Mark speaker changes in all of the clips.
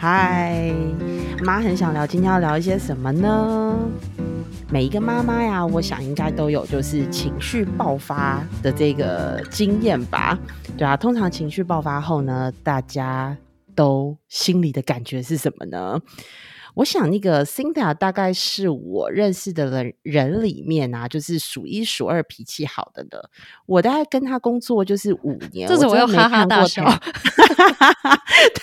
Speaker 1: 嗨，妈很想聊，今天要聊一些什么呢？每一个妈妈呀，我想应该都有就是情绪爆发的这个经验吧？对啊，通常情绪爆发后呢，大家都心里的感觉是什么呢？我想那个 Cinda 大概是我认识的人人里面啊，就是数一数二脾气好的的。我大概跟他工作就是五 年，
Speaker 2: 这是我要哈哈大笑。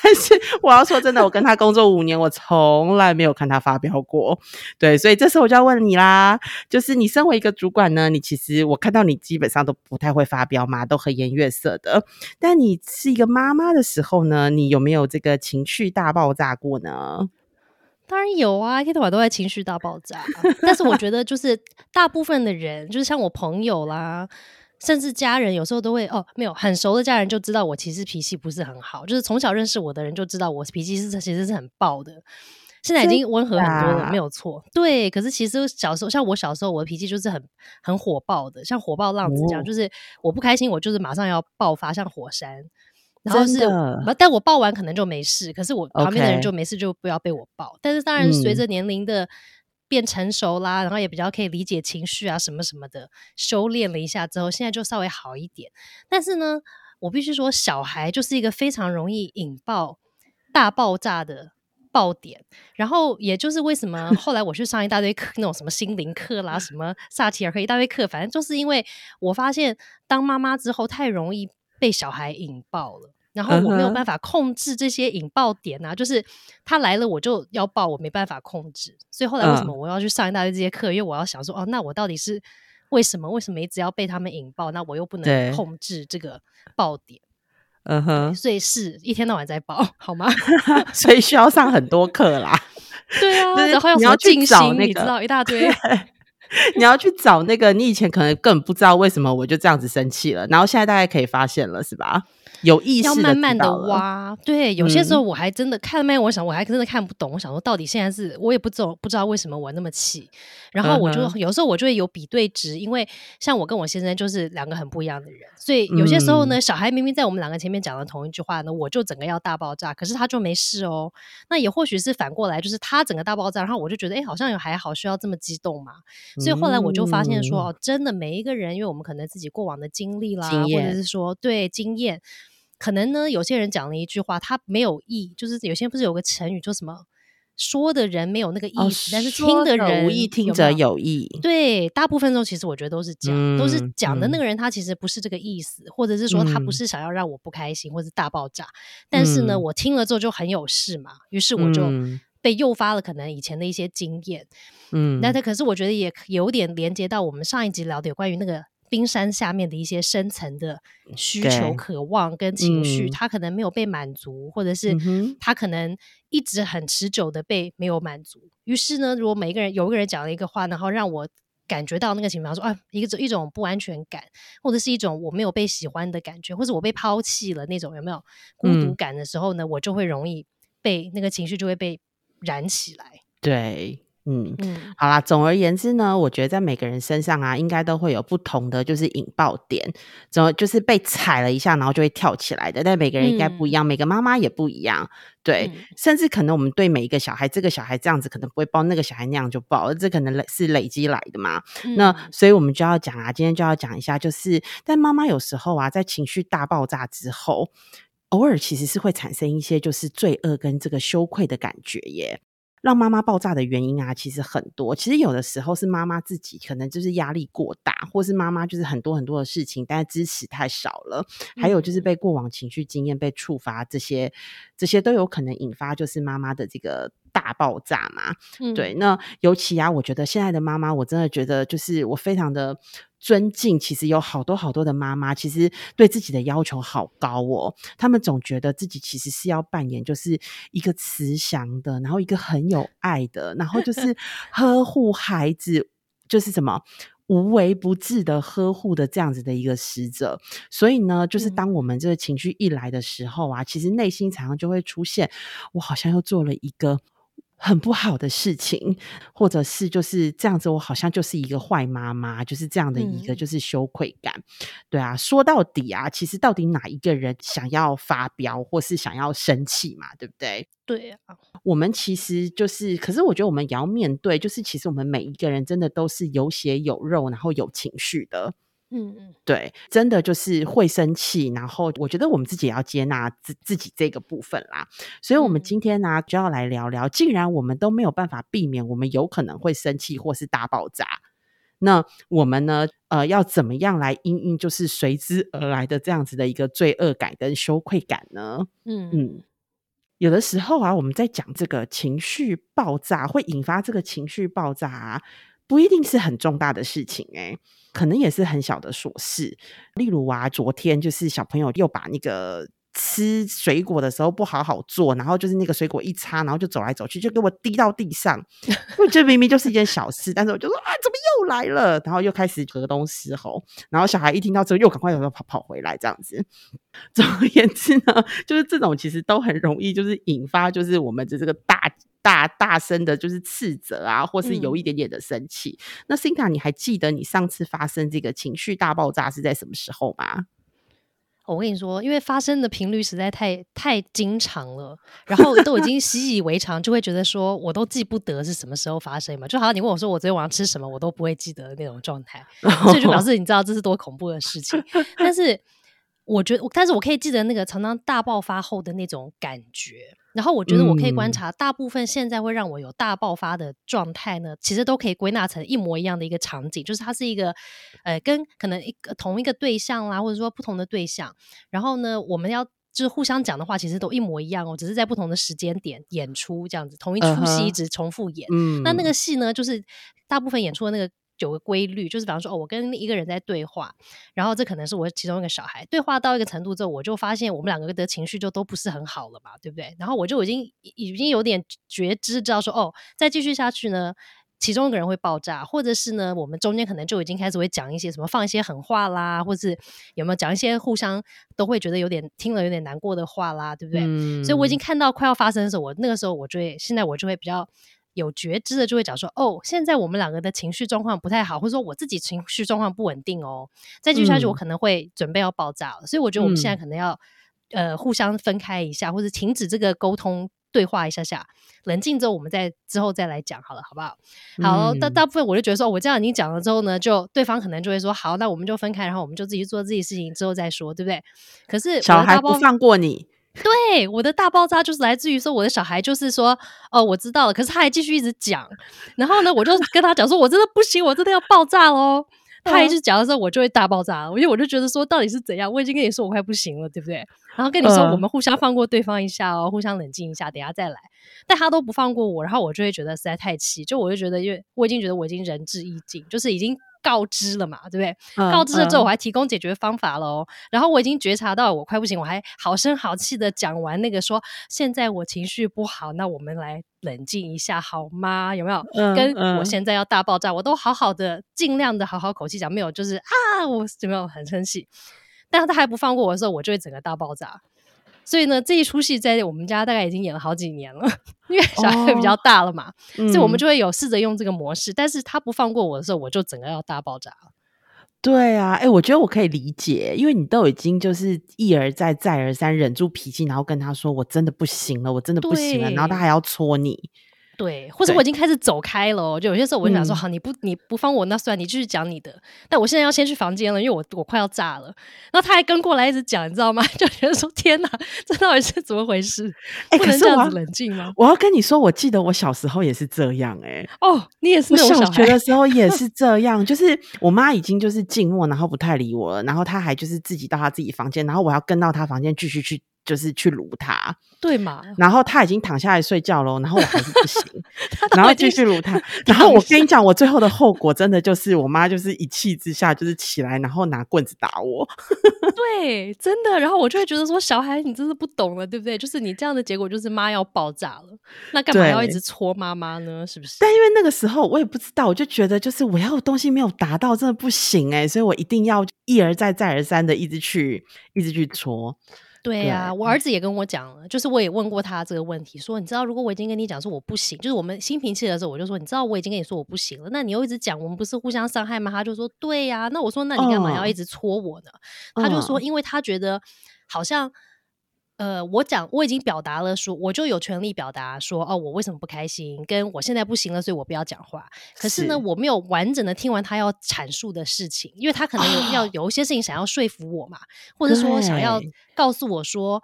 Speaker 1: 但是我要说真的，我跟他工作五年，我从来没有看他发飙过。对，所以这时候我就要问你啦，就是你身为一个主管呢，你其实我看到你基本上都不太会发飙嘛，都和颜悦色的。但你是一个妈妈的时候呢，你有没有这个情绪大爆炸过呢？
Speaker 2: 当然有啊，一天到晚都在情绪大爆炸。但是我觉得，就是大部分的人，就是像我朋友啦，甚至家人，有时候都会哦，没有很熟的家人就知道我其实脾气不是很好。就是从小认识我的人就知道我脾气是其实是很暴的。现在已经温和很多了，没有错。对，可是其实小时候，像我小时候，我的脾气就是很很火爆的，像火爆浪子这样，就是我不开心，我就是马上要爆发，像火山。然后是，但我抱完可能就没事，可是我旁边的人就没事，就不要被我抱。但是当然，随着年龄的变成熟啦，然后也比较可以理解情绪啊什么什么的，修炼了一下之后，现在就稍微好一点。但是呢，我必须说，小孩就是一个非常容易引爆大爆炸的爆点。然后，也就是为什么后来我去上一大堆课，那种什么心灵课啦，什么萨提尔课一大堆课，反正就是因为我发现当妈妈之后，太容易被小孩引爆了。然后我没有办法控制这些引爆点啊，就是他来了我就要爆，我没办法控制。所以后来为什么我要去上一大堆这些课？因为我要想说，哦，那我到底是为什么？为什么一直要被他们引爆？那我又不能控制这个爆点。嗯哼，所以是一天到晚在爆，好吗？
Speaker 1: 所以需要上很多课啦。
Speaker 2: 对啊，然后要
Speaker 1: 你要去找那
Speaker 2: 个一大堆。
Speaker 1: 你要去找那个你以前可能根本不知道为什么我就这样子生气了，然后现在大概可以发现了，是吧？有意识
Speaker 2: 要慢慢
Speaker 1: 的
Speaker 2: 挖，对，有些时候我还真的看没，我想我还真的看不懂，我想说到底现在是我也不知道不知道为什么我那么气，然后我就有时候我就会有比对值，因为像我跟我先生就是两个很不一样的人，所以有些时候呢，小孩明明在我们两个前面讲了同一句话呢，我就整个要大爆炸，可是他就没事哦，那也或许是反过来，就是他整个大爆炸，然后我就觉得哎，好像有还好，需要这么激动嘛，所以后来我就发现说，哦，真的每一个人，因为我们可能自己过往的经历啦，或者是说对经验。可能呢，有些人讲了一句话，他没有意，就是有些不是有个成语，说什么说的人没有那个意思，但是听的人
Speaker 1: 无意，听者有意。
Speaker 2: 对，大部分时候其实我觉得都是讲，都是讲的那个人他其实不是这个意思，或者是说他不是想要让我不开心或者大爆炸，但是呢，我听了之后就很有事嘛，于是我就被诱发了可能以前的一些经验。嗯，那他可是我觉得也有点连接到我们上一集聊的有关于那个。冰山下面的一些深层的需求、渴望跟情绪，他可能没有被满足，或者是他可能一直很持久的被没有满足。于是呢，如果每一个人有一个人讲了一个话，然后让我感觉到那个情况，说啊，一个一种不安全感，或者是一种我没有被喜欢的感觉，或者我被抛弃了那种有没有孤独感的时候呢，我就会容易被那个情绪就会被燃起来。
Speaker 1: 对。嗯嗯，好啦，总而言之呢，我觉得在每个人身上啊，应该都会有不同的就是引爆点，怎么就是被踩了一下，然后就会跳起来的。但每个人应该不一样，每个妈妈也不一样，对，甚至可能我们对每一个小孩，这个小孩这样子可能不会抱，那个小孩那样就抱，这可能累是累积来的嘛。那所以我们就要讲啊，今天就要讲一下，就是但妈妈有时候啊，在情绪大爆炸之后，偶尔其实是会产生一些就是罪恶跟这个羞愧的感觉耶。让妈妈爆炸的原因啊，其实很多。其实有的时候是妈妈自己可能就是压力过大，或是妈妈就是很多很多的事情，但是支持太少了。还有就是被过往情绪经验被触发，这些这些都有可能引发就是妈妈的这个。大爆炸嘛，对，那尤其啊，我觉得现在的妈妈，我真的觉得就是我非常的尊敬。其实有好多好多的妈妈，其实对自己的要求好高哦。他们总觉得自己其实是要扮演就是一个慈祥的，然后一个很有爱的，然后就是 呵护孩子，就是什么。无微不至的呵护的这样子的一个使者，所以呢，就是当我们这个情绪一来的时候啊，其实内心常常就会出现，我好像又做了一个很不好的事情，或者是就是这样子，我好像就是一个坏妈妈，就是这样的一个就是羞愧感。对啊，说到底啊，其实到底哪一个人想要发飙或是想要生气嘛？对不对？
Speaker 2: 对啊，
Speaker 1: 我们其实就是，可是我觉得我们也要面对，就是其实我们每一个人真的都是有血有肉，然后有情绪的。嗯嗯，对，真的就是会生气，然后我觉得我们自己也要接纳自自己这个部分啦。所以，我们今天呢就要来聊聊，既然我们都没有办法避免，我们有可能会生气或是大爆炸，那我们呢，呃，要怎么样来应应就是随之而来的这样子的一个罪恶感跟羞愧感呢？嗯嗯，有的时候啊，我们在讲这个情绪爆炸会引发这个情绪爆炸啊。不一定是很重大的事情哎，可能也是很小的琐事。例如啊，昨天就是小朋友又把那个吃水果的时候不好好做，然后就是那个水果一擦，然后就走来走去，就给我滴到地上。我觉得明明就是一件小事，但是我就说啊，怎么又来了？然后又开始河东狮吼。然后小孩一听到之后，又赶快又跑跑回来，这样子。总而言之呢，就是这种其实都很容易，就是引发就是我们的这个大。大大声的，就是斥责啊，或是有一点点的生气。那 n a 你还记得你上次发生这个情绪大爆炸是在什么时候吗？
Speaker 2: 我跟你说，因为发生的频率实在太太经常了，然后都已经习以为常，就会觉得说我都记不得是什么时候发生嘛。就好像你问我说我昨天晚上吃什么，我都不会记得那种状态，所以就表示你知道这是多恐怖的事情。但是我觉得，但是我可以记得那个常常大爆发后的那种感觉。然后我觉得我可以观察，大部分现在会让我有大爆发的状态呢，其实都可以归纳成一模一样的一个场景，就是它是一个，呃，跟可能一个同一个对象啦，或者说不同的对象，然后呢，我们要就是互相讲的话，其实都一模一样哦，只是在不同的时间点演出这样子，同一出戏一直重复演。那那个戏呢，就是大部分演出的那个。有个规律，就是比方说，哦，我跟一个人在对话，然后这可能是我其中一个小孩，对话到一个程度之后，我就发现我们两个的情绪就都不是很好了嘛，对不对？然后我就已经已经有点觉知，知道说，哦，再继续下去呢，其中一个人会爆炸，或者是呢，我们中间可能就已经开始会讲一些什么，放一些狠话啦，或是有没有讲一些互相都会觉得有点听了有点难过的话啦，对不对？所以我已经看到快要发生的时候，我那个时候我就会，现在我就会比较。有觉知的就会讲说，哦，现在我们两个的情绪状况不太好，或者说我自己情绪状况不稳定哦，再继续下去我可能会准备要爆炸了，所以我觉得我们现在可能要呃互相分开一下，或者停止这个沟通对话一下下，冷静之后我们再之后再来讲好了，好不好？好，大大部分我就觉得说，我这样你讲了之后呢，就对方可能就会说，好，那我们就分开，然后我们就自己做自己事情之后再说，对不对？可是
Speaker 1: 小孩不放过你。
Speaker 2: 对，我的大爆炸就是来自于说，我的小孩就是说，哦，我知道了，可是他还继续一直讲，然后呢，我就 跟他讲说，我真的不行，我真的要爆炸喽。他一直讲的时候，我就会大爆炸，因为我就觉得说，到底是怎样？我已经跟你说我快不行了，对不对？然后跟你说，我们互相放过对方一下哦，互相冷静一下，等下再来。但他都不放过我，然后我就会觉得实在太气，就我就觉得，因为我已经觉得我已经仁至义尽，就是已经。告知了嘛，对不对？告知了之后，我还提供解决方法喽。然后我已经觉察到我快不行，我还好声好气的讲完那个说，现在我情绪不好，那我们来冷静一下好吗？有没有？跟我现在要大爆炸，我都好好的，尽量的好好口气讲，没有就是啊，我有没有很生气？但是他还不放过我的时候，我就会整个大爆炸。所以呢，这一出戏在我们家大概已经演了好几年了，因为小孩比较大了嘛，所以我们就会有试着用这个模式。但是他不放过我的时候，我就整个要大爆炸了。
Speaker 1: 对啊，哎，我觉得我可以理解，因为你都已经就是一而再、再而三忍住脾气，然后跟他说：“我真的不行了，我真的不行了。”然后他还要戳你。
Speaker 2: 对，或者我已经开始走开了，就有些时候我就想说，好，你不你不放我那算，你继续讲你的。但我现在要先去房间了，因为我我快要炸了。然后他还跟过来一直讲，你知道吗？就觉得说天哪，这到底是怎么回事？不能这样子冷静吗？
Speaker 1: 我要跟你说，我记得我小时候也是这样，哎，
Speaker 2: 哦，你也是，我
Speaker 1: 小学的时候也是 这样，就是我妈已经就是静默，然后不太理我了，然后她还就是自己到她自己房间，然后我要跟到她房间继续去。就是去撸他，
Speaker 2: 对嘛？
Speaker 1: 然后他已经躺下来睡觉了，然后我还是不行，然后继续撸他。然后我跟你讲，我最后的后果真的就是我妈就是一气之下就是起来，然后拿棍子打我。
Speaker 2: 对，真的。然后我就会觉得说，小孩你真是不懂了，对不对？就是你这样的结果就是妈要爆炸了，那干嘛要一直戳妈妈呢？是不是？
Speaker 1: 但因为那个时候我也不知道，我就觉得就是我要的东西没有达到，真的不行哎，所以我一定要一而再再而三的一直去一直去戳。
Speaker 2: 对呀，我儿子也跟我讲了，就是我也问过他这个问题，说你知道，如果我已经跟你讲说我不行，就是我们心平气的时候，我就说你知道我已经跟你说我不行了，那你又一直讲，我们不是互相伤害吗？他就说对呀，那我说那你干嘛要一直戳我呢？他就说，因为他觉得好像。呃，我讲我已经表达了，说我就有权利表达说，哦，我为什么不开心，跟我现在不行了，所以我不要讲话。可是呢，我没有完整的听完他要阐述的事情，因为他可能有要有一些事情想要说服我嘛，或者说想要告诉我说，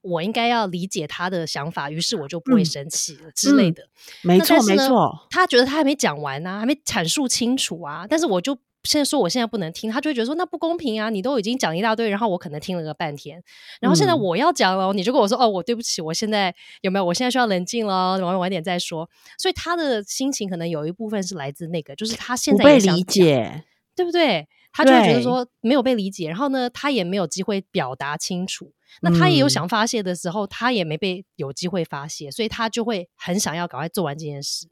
Speaker 2: 我应该要理解他的想法，于是我就不会生气了之类的。
Speaker 1: 没错，没错。
Speaker 2: 他觉得他还没讲完呢，还没阐述清楚啊，但是我就。现在说我现在不能听，他就会觉得说那不公平啊！你都已经讲一大堆，然后我可能听了个半天，然后现在我要讲了，你就跟我说哦，我对不起，我现在有没有？我现在需要冷静了，晚晚点再说。所以他的心情可能有一部分是来自那个，就是他现在
Speaker 1: 被理解，
Speaker 2: 对不对？他就会觉得说没有被理解，然后呢，他也没有机会表达清楚。那他也有想发泄的时候，他也没被有机会发泄，所以他就会很想要赶快做完这件事，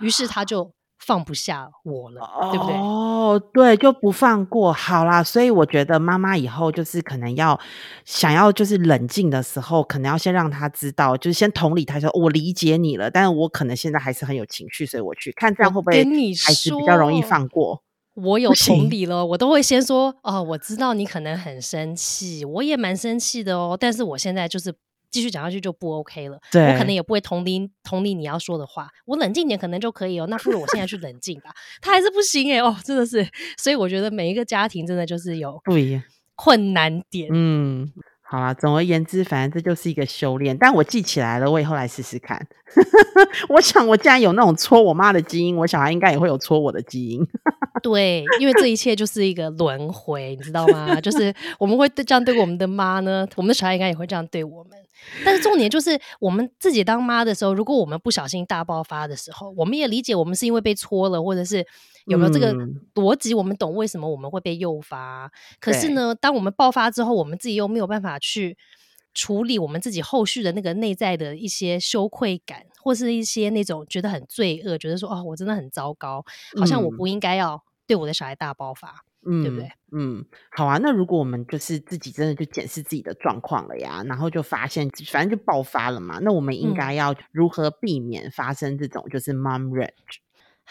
Speaker 2: 于是他就。放不下我了，对不对？
Speaker 1: 哦，对，就不放过。好啦，所以我觉得妈妈以后就是可能要想要就是冷静的时候，可能要先让他知道，就是先同理他说我理解你了，但是我可能现在还是很有情绪，所以我去看这样会不会还是比较容易放过。
Speaker 2: 我有同理了，我都会先说哦，我知道你可能很生气，我也蛮生气的哦，但是我现在就是。继续讲下去就不 OK 了，我可能也不会同理同理你要说的话，我冷静点可能就可以哦。那不如我现在去冷静吧，他还是不行哎哦，真的是，所以我觉得每一个家庭真的就是有
Speaker 1: 不一样
Speaker 2: 困难点，
Speaker 1: 嗯。好啊，总而言之，反正这就是一个修炼。但我记起来了，我以后来试试看。我想，我既然有那种戳我妈的基因，我小孩应该也会有戳我的基因。
Speaker 2: 对，因为这一切就是一个轮回，你知道吗？就是我们会这样对我们的妈呢，我们的小孩应该也会这样对我们。但是重点就是，我们自己当妈的时候，如果我们不小心大爆发的时候，我们也理解我们是因为被戳了，或者是。有没有这个逻辑？我们懂为什么我们会被诱发。可是呢，当我们爆发之后，我们自己又没有办法去处理我们自己后续的那个内在的一些羞愧感，或是一些那种觉得很罪恶，觉得说哦，我真的很糟糕，好像我不应该要对我的小孩大爆发，对不对？
Speaker 1: 嗯，好啊。那如果我们就是自己真的就检视自己的状况了呀，然后就发现反正就爆发了嘛，那我们应该要如何避免发生这种就是 mom rage？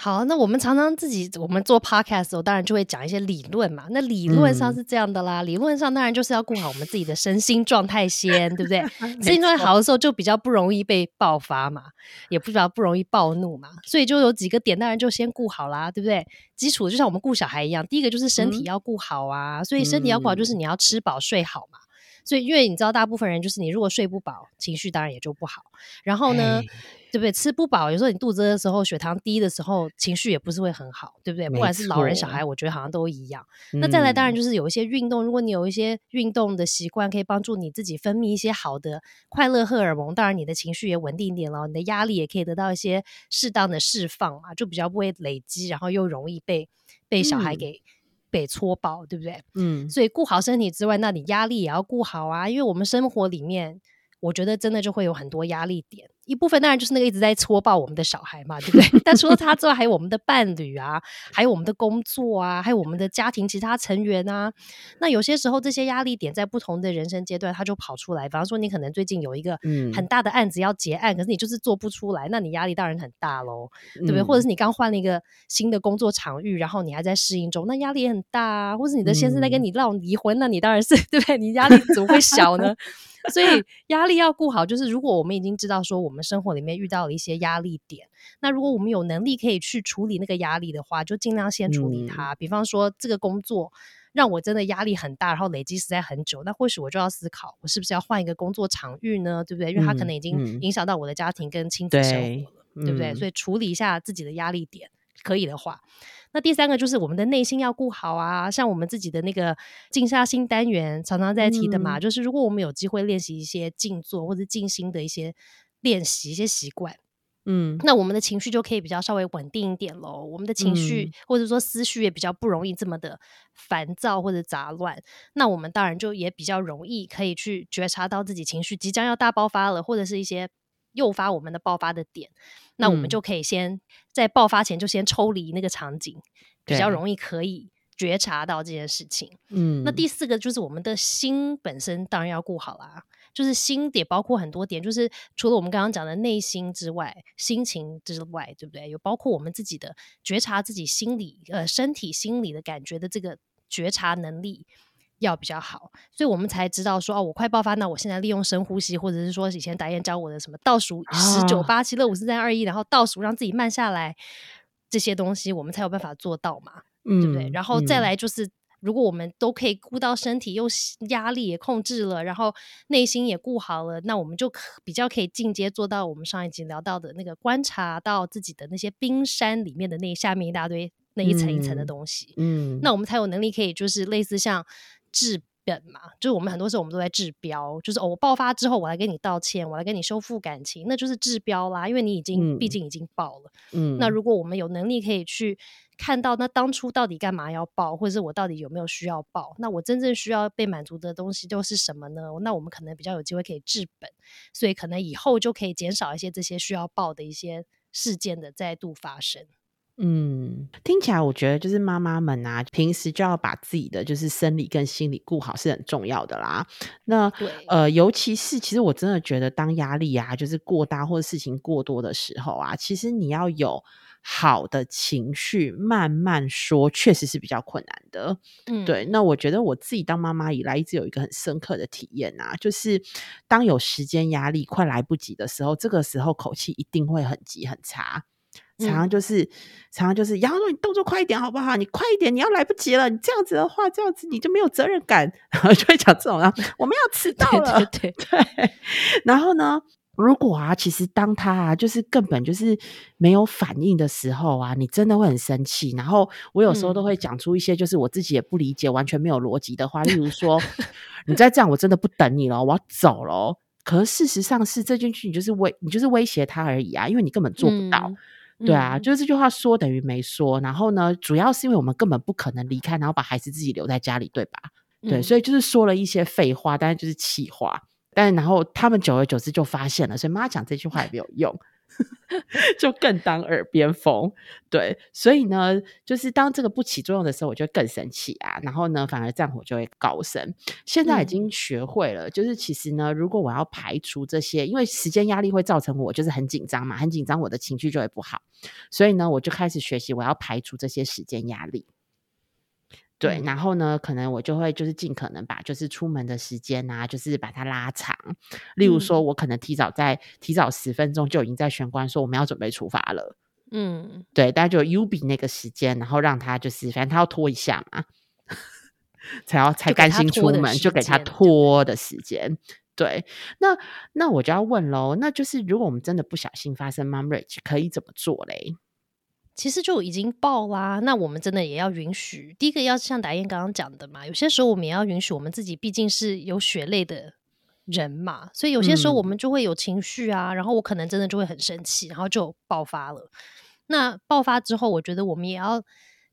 Speaker 2: 好，那我们常常自己我们做 podcast 的时候，当然就会讲一些理论嘛。那理论上是这样的啦，理论上当然就是要顾好我们自己的身心状态先，对不对？身心状态好的时候，就比较不容易被爆发嘛，也不比较不容易暴怒嘛。所以就有几个点，当然就先顾好啦，对不对？基础就像我们顾小孩一样，第一个就是身体要顾好啊。所以身体要顾好，就是你要吃饱睡好嘛。所以因为你知道，大部分人就是你如果睡不饱，情绪当然也就不好。然后呢？对不对？吃不饱，有时候你肚子的时候，血糖低的时候，情绪也不是会很好，对不对？不管是老人小孩，我觉得好像都一样。那再来，当然就是有一些运动，如果你有一些运动的习惯，可以帮助你自己分泌一些好的快乐荷尔蒙，当然你的情绪也稳定一点了，你的压力也可以得到一些适当的释放啊，就比较不会累积，然后又容易被被小孩给被搓爆，对不对？嗯。所以顾好身体之外，那你压力也要顾好啊，因为我们生活里面。我觉得真的就会有很多压力点，一部分当然就是那个一直在戳爆我们的小孩嘛，对不对？但除了他之外，还有我们的伴侣啊，还有我们的工作啊，还有我们的家庭其他成员啊。那有些时候这些压力点在不同的人生阶段，他就跑出来。比方说，你可能最近有一个很大的案子要结案，可是你就是做不出来，那你压力当然很大喽，对不对？或者是你刚换了一个新的工作场域，然后你还在适应中，那压力也很大啊。或者你的先生在跟你闹离婚，那你当然是对不对？你压力怎么会小呢？所以压力要顾好，就是如果我们已经知道说我们生活里面遇到了一些压力点，那如果我们有能力可以去处理那个压力的话，就尽量先处理它。比方说这个工作让我真的压力很大，然后累积实在很久，那或许我就要思考，我是不是要换一个工作场域呢？对不对？因为它可能已经影响到我的家庭跟亲子生活了，对不对？所以处理一下自己的压力点，可以的话。那第三个就是我们的内心要顾好啊，像我们自己的那个静下心单元常常在提的嘛，就是如果我们有机会练习一些静坐或者静心的一些练习、一些习惯，嗯，那我们的情绪就可以比较稍微稳定一点喽。我们的情绪或者说思绪也比较不容易这么的烦躁或者杂乱，那我们当然就也比较容易可以去觉察到自己情绪即将要大爆发了，或者是一些。诱发我们的爆发的点，那我们就可以先在爆发前就先抽离那个场景，比较容易可以觉察到这件事情。嗯，那第四个就是我们的心本身当然要顾好啦。就是心也包括很多点，就是除了我们刚刚讲的内心之外，心情之外，对不对？有包括我们自己的觉察自己心理呃身体心理的感觉的这个觉察能力要比较好，所以我们才知道说哦，我快爆发，那我现在利用深呼吸，或者是说以前导演教我的什么倒数十九八七六五四三二一，然后倒数让自己慢下来，这些东西我们才有办法做到嘛，对不对？然后再来就是。如果我们都可以顾到身体，又压力也控制了，然后内心也顾好了，那我们就比较可以进阶做到我们上一集聊到的那个观察到自己的那些冰山里面的那下面一大堆那一层一层的东西。嗯，那我们才有能力可以就是类似像治本嘛，就是我们很多时候我们都在治标，就是我爆发之后我来跟你道歉，我来跟你修复感情，那就是治标啦，因为你已经毕竟已经爆了。嗯，那如果我们有能力可以去。看到那当初到底干嘛要报，或者是我到底有没有需要报？那我真正需要被满足的东西都是什么呢？那我们可能比较有机会可以治本，所以可能以后就可以减少一些这些需要报的一些事件的再度发生。
Speaker 1: 嗯，听起来我觉得就是妈妈们啊，平时就要把自己的就是生理跟心理顾好是很重要的啦。那呃，尤其是其实我真的觉得，当压力啊就是过大或者事情过多的时候啊，其实你要有。好的情绪慢慢说，确实是比较困难的。嗯，对。那我觉得我自己当妈妈以来，一直有一个很深刻的体验啊，就是当有时间压力快来不及的时候，这个时候口气一定会很急很差，常常就是常常就是，然后说你动作快一点好不好？你快一点，你要来不及了。你这样子的话，这样子你就没有责任感，然后就会讲这种啊，我们要迟到了，
Speaker 2: 对对。
Speaker 1: 然后呢？如果啊，其实当他啊，就是根本就是没有反应的时候啊，你真的会很生气。然后我有时候都会讲出一些就是我自己也不理解、完全没有逻辑的话，例如 说：“你再这样，我真的不等你了，我要走了。”可是事实上是这件事情就是威，你就是威胁他而已啊，因为你根本做不到。对啊，就是这句话说等于没说。然后呢，主要是因为我们根本不可能离开，然后把孩子自己留在家里，对吧？对，所以就是说了一些废话，但是就是气话。但然后他们久而久之就发现了，所以妈讲这句话也没有用，就更当耳边风。对，所以呢，就是当这个不起作用的时候，我就更生气啊。然后呢，反而战火就会高升。现在已经学会了，就是其实呢，如果我要排除这些，因为时间压力会造成我就是很紧张嘛，很紧张，我的情绪就会不好。所以呢，我就开始学习，我要排除这些时间压力。对，然后呢，可能我就会就是尽可能把就是出门的时间啊，就是把它拉长。例如说，我可能提早在提早十分钟就已经在玄关说我们要准备出发了。嗯，对，大家就 U 比那个时间，然后让他就是反正他要拖一下嘛，才要才甘心出门，就给他拖的时间。对，那那我就要问喽，那就是如果我们真的不小心发生 mom rage，可以怎么做嘞？
Speaker 2: 其实就已经爆啦，那我们真的也要允许。第一个要像达燕刚刚讲的嘛，有些时候我们也要允许我们自己，毕竟是有血泪的人嘛，所以有些时候我们就会有情绪啊，然后我可能真的就会很生气，然后就爆发了。那爆发之后，我觉得我们也要。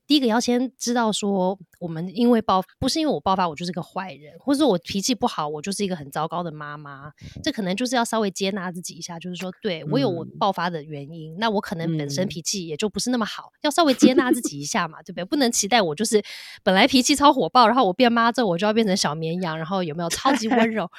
Speaker 2: 第一个要先知道说，我们因为爆不是因为我爆发，我就是个坏人，或者说我脾气不好，我就是一个很糟糕的妈妈。这可能就是要稍微接纳自己一下，就是说，对我有我爆发的原因，那我可能本身脾气也就不是那么好，要稍微接纳自己一下嘛，对不对？不能期待我就是本来脾气超火爆，然后我变妈之后我就要变成小绵羊，然后有没有超级温柔？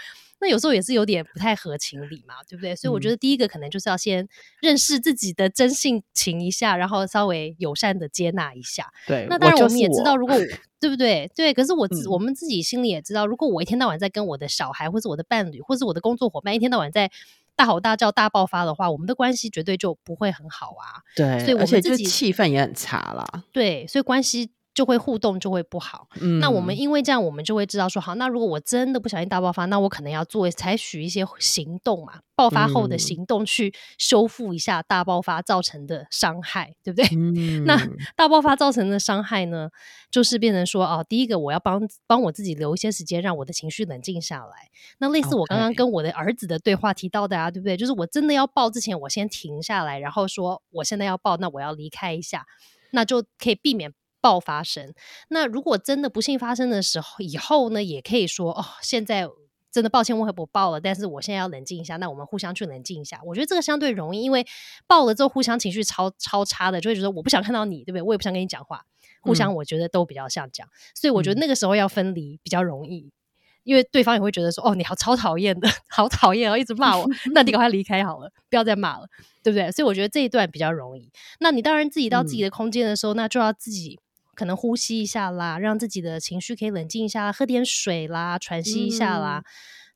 Speaker 2: 那有时候也是有点不太合情理嘛，对不对？所以我觉得第一个可能就是要先认识自己的真性情一下，然后稍微友善的接纳一下。
Speaker 1: 对，
Speaker 2: 那当然我们也知道，如果 对不对？对，可是我我们自己心里也知道，如果我一天到晚在跟我的小孩，或是我的伴侣，或是我的工作伙伴一天到晚在大吼大叫、大爆发的话，我们的关系绝对就不会很好啊。
Speaker 1: 对，
Speaker 2: 所以我们自己
Speaker 1: 气氛也很差啦。
Speaker 2: 对，所以关系。就会互动就会不好，那我们因为这样，我们就会知道说，好，那如果我真的不小心大爆发，那我可能要做采取一些行动嘛，爆发后的行动去修复一下大爆发造成的伤害，对不对？那大爆发造成的伤害呢，就是变成说，哦，第一个我要帮帮我自己留一些时间，让我的情绪冷静下来。那类似我刚刚跟我的儿子的对话提到的啊，对不对？就是我真的要爆之前，我先停下来，然后说我现在要爆，那我要离开一下，那就可以避免。爆发生，那如果真的不幸发生的时候，以后呢也可以说哦，现在真的抱歉，我会不爆了，但是我现在要冷静一下，那我们互相去冷静一下。我觉得这个相对容易，因为爆了之后互相情绪超超差的，就会觉得我不想看到你，对不对？我也不想跟你讲话。互相我觉得都比较像这样，所以我觉得那个时候要分离比较容易，因为对方也会觉得说，哦，你好超讨厌的，好讨厌哦，一直骂我，那你赶快离开好了，不要再骂了，对不对？所以我觉得这一段比较容易。那你当然自己到自己的空间的时候，那就要自己可能呼吸一下啦，让自己的情绪可以冷静一下，喝点水啦，喘息一下啦。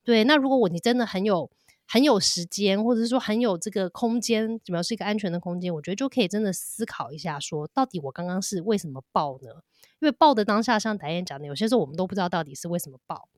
Speaker 2: 对，那如果我你真的很有。很有时间，或者是说很有这个空间，怎么样是一个安全的空间？我觉得就可以真的思考一下，说到底我刚刚是为什么爆呢？因为爆的当下，像导演讲的，有些时候我们都不知道到底是为什么爆，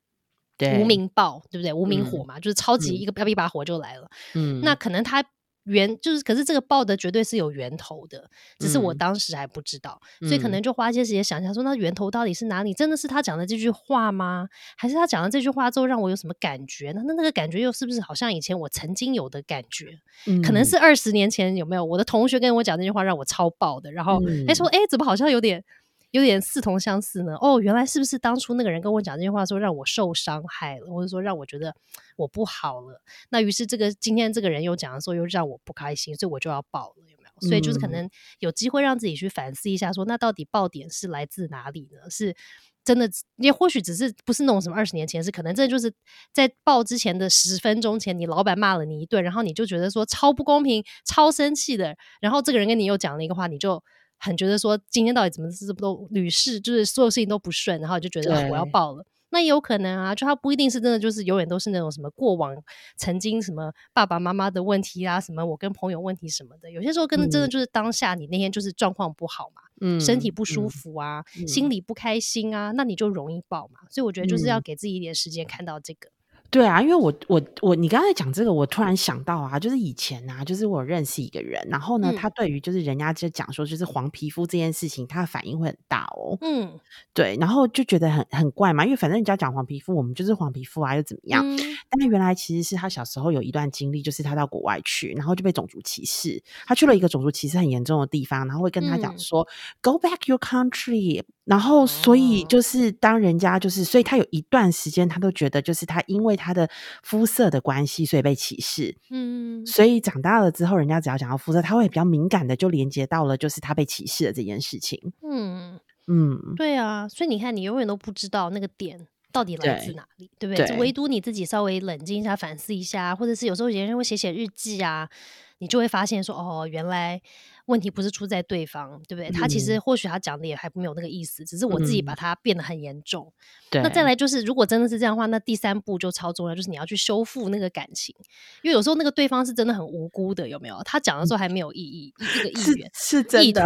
Speaker 1: 对，
Speaker 2: 无名爆，对不对？无名火嘛，就是超级一个一把火就来了。嗯，那可能他。源就是，可是这个报的绝对是有源头的，只是我当时还不知道，所以可能就花一些时间想想，说那源头到底是哪里？真的是他讲的这句话吗？还是他讲了这句话之后让我有什么感觉？呢那那个感觉又是不是好像以前我曾经有的感觉？可能是二十年前有没有我的同学跟我讲那句话让我超爆的，然后哎说哎怎么好像有点。有点似同相似呢。哦，原来是不是当初那个人跟我讲这句话，说让我受伤害了，或者说让我觉得我不好了？那于是这个今天这个人又讲的时候，又让我不开心，所以我就要爆了，有没有？所以就是可能有机会让自己去反思一下，说那到底爆点是来自哪里呢？是真的，也或许只是不是那种什么二十年前是可能这就是在爆之前的十分钟前，你老板骂了你一顿，然后你就觉得说超不公平、超生气的，然后这个人跟你又讲了一个话，你就。很觉得说今天到底怎么是不都屡试就是所有事情都不顺，然后就觉得我要爆了。那也有可能啊，就他不一定是真的，就是永远都是那种什么过往曾经什么爸爸妈妈的问题啊，什么我跟朋友问题什么的。有些时候跟真的就是当下你那天就是状况不好嘛，嗯，身体不舒服啊，心里不开心啊，那你就容易爆嘛。所以我觉得就是要给自己一点时间看到这个。
Speaker 1: 对啊，因为我我我，你刚才讲这个，我突然想到啊，就是以前啊，就是我认识一个人，然后呢，他对于就是人家就讲说，就是黄皮肤这件事情，他的反应会很大哦。嗯，对，然后就觉得很很怪嘛，因为反正人家讲黄皮肤，我们就是黄皮肤啊，又怎么样？但是原来其实是他小时候有一段经历，就是他到国外去，然后就被种族歧视。他去了一个种族歧视很严重的地方，然后会跟他讲说，Go back your country。然后，所以就是当人家就是，所以他有一段时间，他都觉得就是他因为他的肤色的关系，所以被歧视。嗯，所以长大了之后，人家只要讲到肤色，他会比较敏感的就连接到了就是他被歧视的这件事情。嗯
Speaker 2: 嗯，对啊，所以你看，你永远都不知道那个点到底来自哪里，对不对？唯独你自己稍微冷静一下，反思一下，或者是有时候有些人会写写日记啊，你就会发现说，哦，原来。问题不是出在对方，对不对？他其实或许他讲的也还没有那个意思，只是我自己把它变得很严重。那再来就是，如果真的是这样的话，那第三步就超重要，就是你要去修复那个感情，因为有时候那个对方是真的很无辜的，有没有？他讲的时候还没有意义，这个意愿
Speaker 1: 是真的，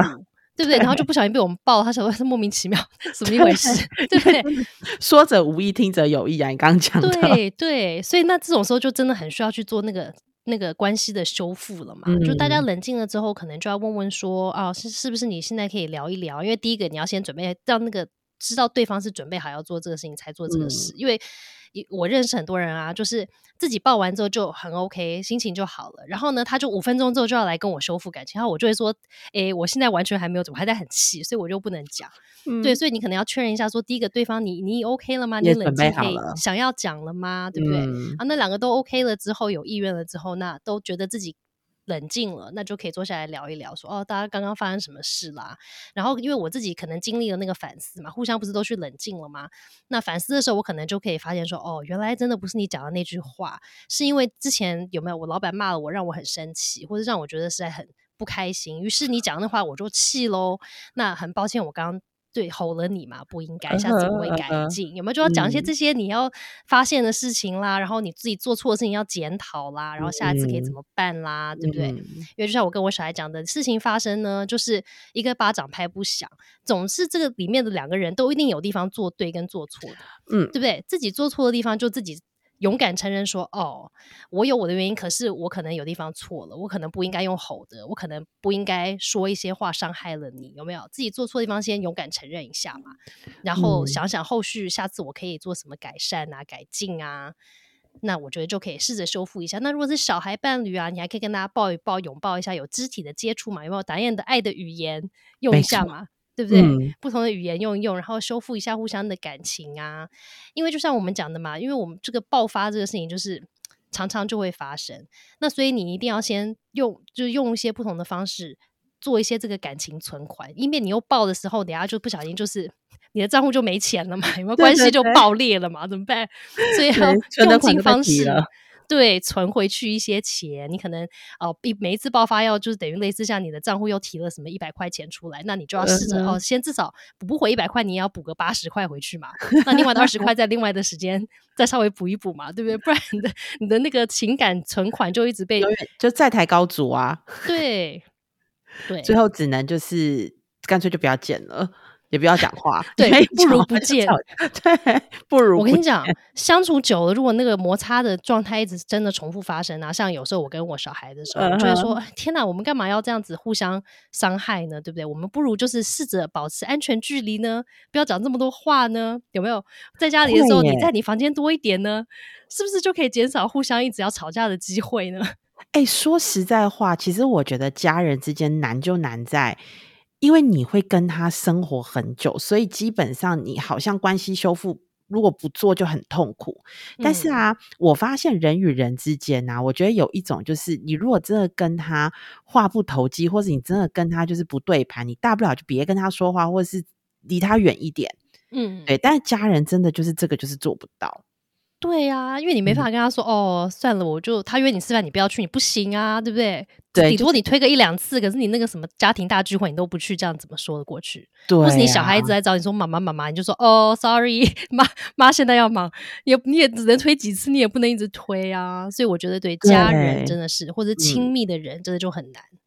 Speaker 2: 对不对？然后就不小心被我们爆，他想说是 莫名其妙，什么一回事？对不对？
Speaker 1: 说者无意，听者有意啊！你刚刚讲的，
Speaker 2: 对对，所以那这种时候就真的很需要去做那个。那个关系的修复了嘛？就大家冷静了之后，可能就要问问说哦，是是不是你现在可以聊一聊？因为第一个你要先准备，让那个知道对方是准备好要做这个事情才做这个事，因为。我认识很多人啊，就是自己报完之后就很 OK，心情就好了。然后呢，他就五分钟之后就要来跟我修复感情，然后我就会说：“诶，我现在完全还没有怎么，还在很气，所以我就不能讲。”对，所以你可能要确认一下，说第一个对方你你 OK 了吗？你冷静可以想要讲了吗？对不对？啊，那两个都 OK 了之后，有意愿了之后，那都觉得自己。冷静了，那就可以坐下来聊一聊，说哦，大家刚刚发生什么事啦？然后因为我自己可能经历了那个反思嘛，互相不是都去冷静了吗？那反思的时候，我可能就可以发现说，哦，原来真的不是你讲的那句话，是因为之前有没有我老板骂了我，让我很生气，或者让我觉得实在很不开心，于是你讲的话我就气喽。那很抱歉，我刚刚。对，吼了你嘛，不应该，下次不会改进。有没有就要讲一些这些你要发现的事情啦，然后你自己做错的事情要检讨啦，然后下一次可以怎么办啦，对不对？因为就像我跟我小孩讲的事情发生呢，就是一个巴掌拍不响，总是这个里面的两个人都一定有地方做对跟做错的，嗯，对不对？自己做错的地方就自己。勇敢承认说：“哦，我有我的原因，可是我可能有地方错了，我可能不应该用吼的，我可能不应该说一些话伤害了你，有没有？自己做错地方，先勇敢承认一下嘛，然后想想后续下次我可以做什么改善啊、改进啊，那我觉得就可以试着修复一下。那如果是小孩伴侣啊，你还可以跟大家抱一抱、拥抱一下，有肢体的接触嘛？有没有导演的爱的语言用一下嘛？”对不对？不同的语言用一用，然后修复一下互相的感情啊。因为就像我们讲的嘛，因为我们这个爆发这个事情，就是常常就会发生。那所以你一定要先用，就是用一些不同的方式做一些这个感情存款，以免你又爆的时候，等下就不小心就是你的账户就没钱了嘛，有没有关系就爆裂了嘛？怎么办？所以要用尽方式。对，存回去一些钱，你可能哦，一每一次爆发要就是等于类似像你的账户又提了什么一百块钱出来，那你就要试着哦，先至少补不回一百块，你也要补个八十块回去嘛。那另外的二十块在另外的时间再稍微补一补嘛，对不对？不然你的你的那个情感存款就一直被
Speaker 1: 就债台高筑啊。
Speaker 2: 对对，
Speaker 1: 最后只能就是干脆就不要减了。也不要讲话，
Speaker 2: 对，不如不见。
Speaker 1: 对，不如
Speaker 2: 我跟你讲，相处久了，如果那个摩擦的状态一直真的重复发生啊，像有时候我跟我小孩的时候，就会说：“天哪，我们干嘛要这样子互相伤害呢？对不对？我们不如就是试着保持安全距离呢，不要讲这么多话呢？有没有？在家里的时候，你在你房间多一点呢，是不是就可以减少互相一直要吵架的机会呢？”
Speaker 1: 哎，说实在话，其实我觉得家人之间难就难在。因为你会跟他生活很久，所以基本上你好像关系修复，如果不做就很痛苦。但是啊，我发现人与人之间呢，我觉得有一种就是，你如果真的跟他话不投机，或者你真的跟他就是不对盘，你大不了就别跟他说话，或者是离他远一点。嗯，对。但是家人真的就是这个就是做不到。
Speaker 2: 对呀，因为你没法跟他说哦，算了，我就他约你吃饭，你不要去，你不行啊，对不对？
Speaker 1: 对，
Speaker 2: 如果你推个一两次，可是你那个什么家庭大聚会你都不去，这样怎么说得过去？
Speaker 1: 对，
Speaker 2: 或是你小孩子来找你说妈妈妈妈，你就说哦，sorry，妈妈现在要忙，也你也只能推几次，你也不能一直推啊。所以我觉得对家人真的是，或者亲密的人真的就很难。
Speaker 1: 嗯，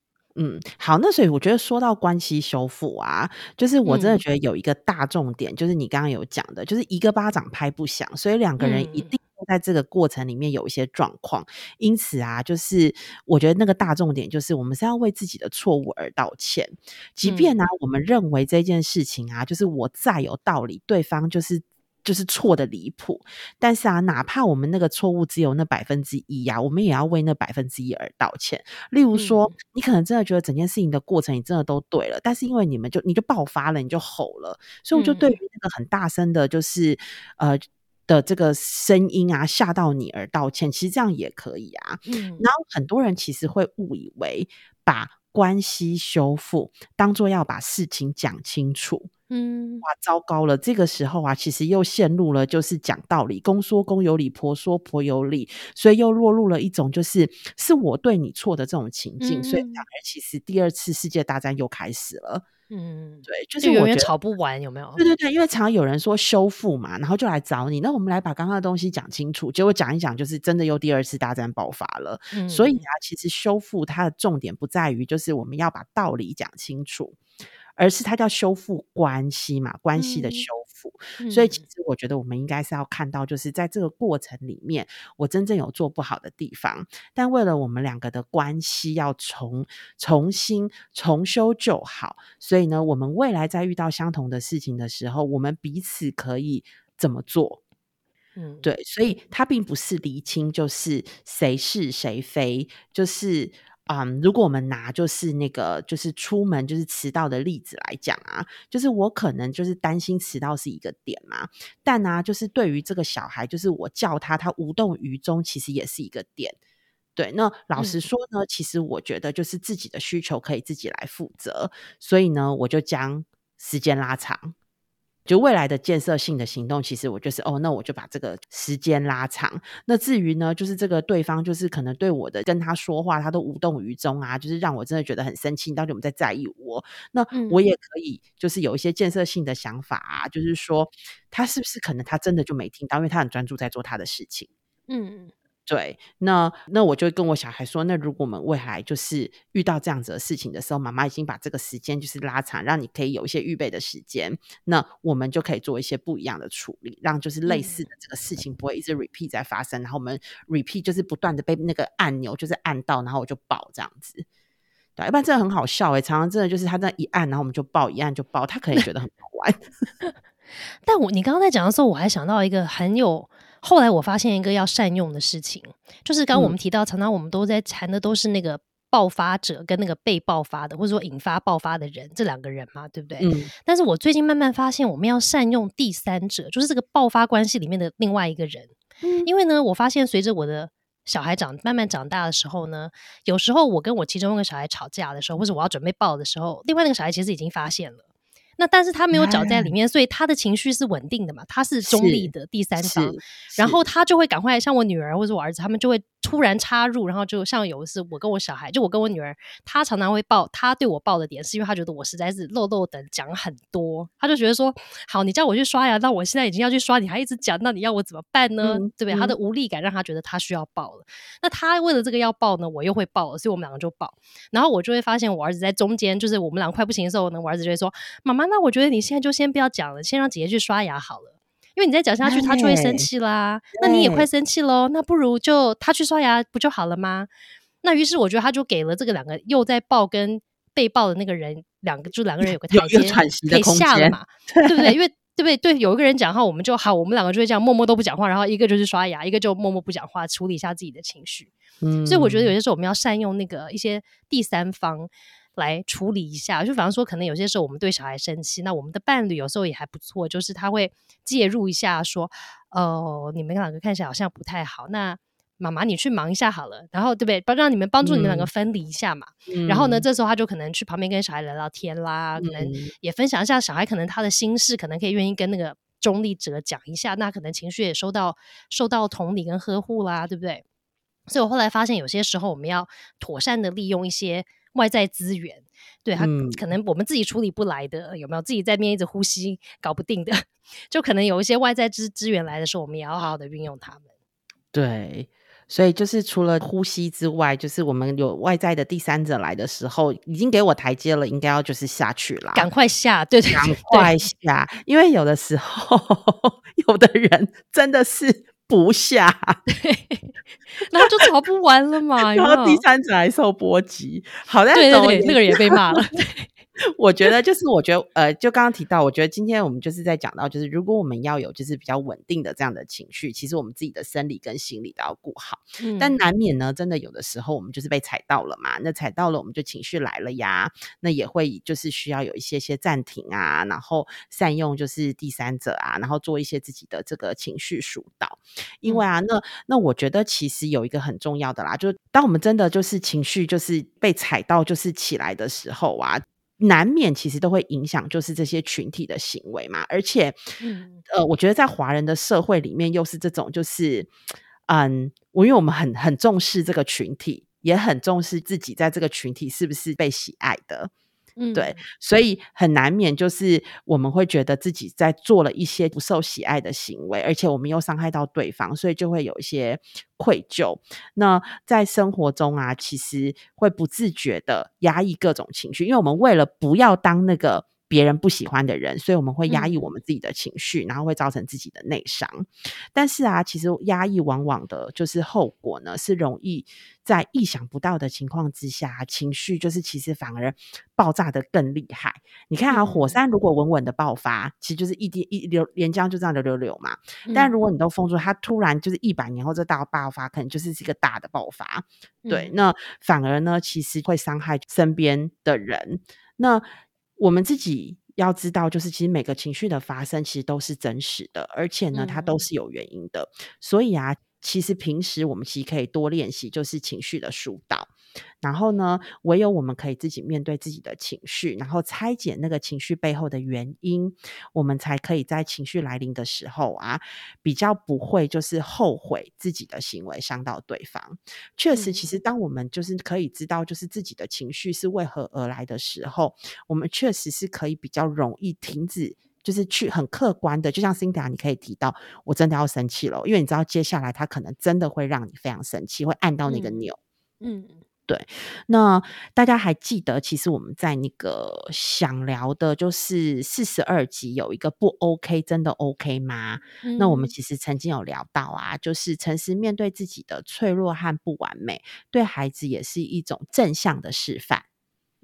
Speaker 1: 好，那所以我觉得说到关系修复啊，就是我真的觉得有一个大重点，就是你刚刚有讲的，就是一个巴掌拍不响，所以两个人一定在这个过程里面有一些状况，因此啊，就是我觉得那个大重点就是我们是要为自己的错误而道歉，即便呢，我们认为这件事情啊，就是我再有道理，对方就是。就是错的离谱，但是啊，哪怕我们那个错误只有那百分之一呀，我们也要为那百分之一而道歉。例如说，你可能真的觉得整件事情的过程你真的都对了，但是因为你们就你就爆发了，你就吼了，所以我就对于那个很大声的，就是呃的这个声音啊吓到你而道歉，其实这样也可以啊。嗯，然后很多人其实会误以为把关系修复当做要把事情讲清楚。嗯，哇，糟糕了！这个时候啊，其实又陷入了就是讲道理，公说公有理，婆说婆有理，所以又落入了一种就是是我对你错的这种情境，所以两个人其实第二次世界大战又开始了。嗯，对，就是
Speaker 2: 永远吵不完，有没有？
Speaker 1: 对对对，因为常常有人说修复嘛，然后就来找你，那我们来把刚刚的东西讲清楚，结果讲一讲，就是真的又第二次大战爆发了。所以啊，其实修复它的重点不在于就是我们要把道理讲清楚。而是它叫修复关系嘛，关系的修复。所以其实我觉得我们应该是要看到，就是在这个过程里面，我真正有做不好的地方。但为了我们两个的关系要重重新重修旧好，所以呢，我们未来在遇到相同的事情的时候，我们彼此可以怎么做？嗯，对，所以它并不是厘清，就是谁是谁非，就是。嗯，如果我们拿就是那个就是出门就是迟到的例子来讲啊，就是我可能就是担心迟到是一个点嘛，但呢，就是对于这个小孩，就是我叫他，他无动于衷，其实也是一个点。对，那老实说呢，其实我觉得就是自己的需求可以自己来负责，所以呢，我就将时间拉长。就未来的建设性的行动，其实我就是哦，那我就把这个时间拉长。那至于呢，就是这个对方就是可能对我的跟他说话，他都无动于衷啊，就是让我真的觉得很生气。到底我们在在意我？那我也可以就是有一些建设性的想法啊，就是说他是不是可能他真的就没听到，因为他很专注在做他的事情。嗯。对，那那我就跟我小孩说，那如果我们未来就是遇到这样子的事情的时候，妈妈已经把这个时间就是拉长，让你可以有一些预备的时间，那我们就可以做一些不一样的处理，让就是类似的这个事情不会一直 repeat 在发生，然后我们 repeat 就是不断的被那个按钮就是按到，然后我就爆这样子。对，一般真的很好笑哎，常常真的就是他那一按，然后我们就爆，一按就爆，他可能觉得很好玩。
Speaker 2: 但我你刚刚在讲的时候，我还想到一个很有。后来我发现一个要善用的事情，就是刚刚我们提到，常常我们都在谈的都是那个爆发者跟那个被爆发的，或者说引发爆发的人这两个人嘛，对不对？嗯。但是我最近慢慢发现，我们要善用第三者，就是这个爆发关系里面的另外一个人。嗯。因为呢，我发现随着我的小孩长慢慢长大的时候呢，有时候我跟我其中一个小孩吵架的时候，或者我要准备抱的时候，另外那个小孩其实已经发现了。那但是他没有搅在里面，所以他的情绪是稳定的嘛？他是中立的第三方，然后他就会赶快像我女儿或者我儿子，他们就会突然插入，然后就像有一次我跟我小孩，就我跟我女儿，她常常会抱，她对我抱的点是因为她觉得我实在是漏漏的讲很多，她就觉得说，好，你叫我去刷牙，那我现在已经要去刷，你还一直讲，那你要我怎么办呢？对不对？他的无力感让他觉得他需要抱了，那他为了这个要抱呢，我又会抱了，所以我们两个就抱，然后我就会发现我儿子在中间，就是我们两个快不行的时候呢，我儿子就会说，妈妈，那我觉得你现在就先不要讲了，先让姐姐去刷牙好了。因为你再讲下去，她就会生气啦。那你也快生气喽，那不如就她去刷牙不就好了吗？那于是我觉得他就给了这个两个又在抱跟被抱的那个人两个，就两个人有个台阶可以下了嘛，对不对？因为对不对？对，有一个人讲话，我们就好，我们两个就会这样默默都不讲话，然后一个就是刷牙，一个就默默不讲话，处理一下自己的情绪。嗯，所以我觉得有些时候我们要善用那个一些第三方。来处理一下，就比方说，可能有些时候我们对小孩生气，那我们的伴侣有时候也还不错，就是他会介入一下，说：“哦，你们两个看起来好像不太好，那妈妈你去忙一下好了。”然后对不对？帮让你们帮助你们两个分离一下嘛。然后呢，这时候他就可能去旁边跟小孩聊聊天啦，可能也分享一下小孩可能他的心事，可能可以愿意跟那个中立者讲一下，那可能情绪也受到受到同理跟呵护啦，对不对？所以我后来发现，有些时候我们要妥善的利用一些。外在资源，对他可能我们自己处理不来的，有没有自己在面一直呼吸搞不定的，就可能有一些外在资资源来的时候，我们也要好好的运用他们。
Speaker 1: 对，所以就是除了呼吸之外，就是我们有外在的第三者来的时候，已经给我台阶了，应该要就是下去了，
Speaker 2: 赶快下，对对，
Speaker 1: 赶快下，因为有的时候 有的人真的是。不下，
Speaker 2: 然后就吵不完了嘛。
Speaker 1: 然后第三者还受波及，好在
Speaker 2: 对对对，那个人也被骂了。
Speaker 1: 我觉得就是，我觉得呃，就刚刚提到，我觉得今天我们就是在讲到，就是如果我们要有就是比较稳定的这样的情绪，其实我们自己的生理跟心理都要顾好。但难免呢，真的有的时候我们就是被踩到了嘛。那踩到了，我们就情绪来了呀。那也会就是需要有一些些暂停啊，然后善用就是第三者啊，然后做一些自己的这个情绪疏导。因为啊，那那我觉得其实有一个很重要的啦，就是当我们真的就是情绪就是被踩到就是起来的时候啊。难免其实都会影响，就是这些群体的行为嘛。而且，呃，我觉得在华人的社会里面，又是这种，就是，嗯，我因为我们很很重视这个群体，也很重视自己在这个群体是不是被喜爱的。嗯，对，所以很难免就是我们会觉得自己在做了一些不受喜爱的行为，而且我们又伤害到对方，所以就会有一些愧疚。那在生活中啊，其实会不自觉的压抑各种情绪，因为我们为了不要当那个。别人不喜欢的人，所以我们会压抑我们自己的情绪，然后会造成自己的内伤。但是啊，其实压抑往往的就是后果呢，是容易在意想不到的情况之下，情绪就是其实反而爆炸的更厉害。你看啊，火山如果稳稳的爆发，其实就是一滴一流岩浆就这样流流流嘛。但如果你都封住，它突然就是一百年后这大爆发，可能就是一个大的爆发。对，那反而呢，其实会伤害身边的人。那我们自己要知道，就是其实每个情绪的发生，其实都是真实的，而且呢，它都是有原因的。所以啊。其实平时我们其实可以多练习，就是情绪的疏导。然后呢，唯有我们可以自己面对自己的情绪，然后拆解那个情绪背后的原因，我们才可以在情绪来临的时候啊，比较不会就是后悔自己的行为伤到对方。确实，其实当我们就是可以知道，就是自己的情绪是为何而来的时候，我们确实是可以比较容易停止。就是去很客观的，就像 Cindy，你可以提到，我真的要生气了，因为你知道接下来他可能真的会让你非常生气，会按到那个钮。嗯，对。那大家还记得，其实我们在那个想聊的，就是四十二集有一个不 OK，真的 OK 吗？那我们其实曾经有聊到啊，就是诚实面对自己的脆弱和不完美，对孩子也是一种正向的示范。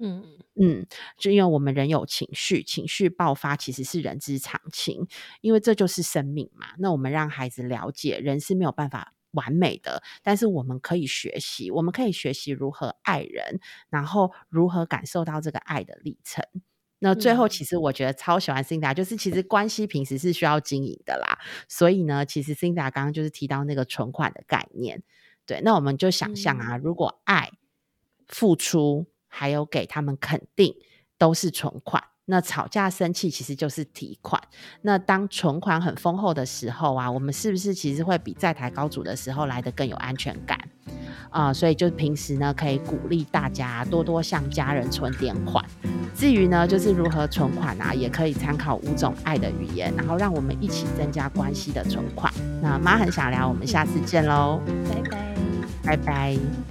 Speaker 1: 嗯嗯，就因为我们人有情绪，情绪爆发其实是人之常情，因为这就是生命嘛。那我们让孩子了解，人是没有办法完美的，但是我们可以学习，我们可以学习如何爱人，然后如何感受到这个爱的历程。那最后，其实我觉得超喜欢 Cinda，就是其实关系平时是需要经营的啦。所以呢，其实 Cinda 刚刚就是提到那个存款的概念。对，那我们就想象啊，如果爱、付出还有给他们肯定都是存款。那吵架生气其实就是提款。那当存款很丰厚的时候啊，我们是不是其实会比在台高筑的时候来的更有安全感啊？所以就平时呢，可以鼓励大家多多向家人存点款。至于呢，就是如何存款啊，也可以参考五种爱的语言，然后让我们一起增加关系的存款。那妈很想聊，我们下次见喽，
Speaker 2: 拜拜，
Speaker 1: 拜拜。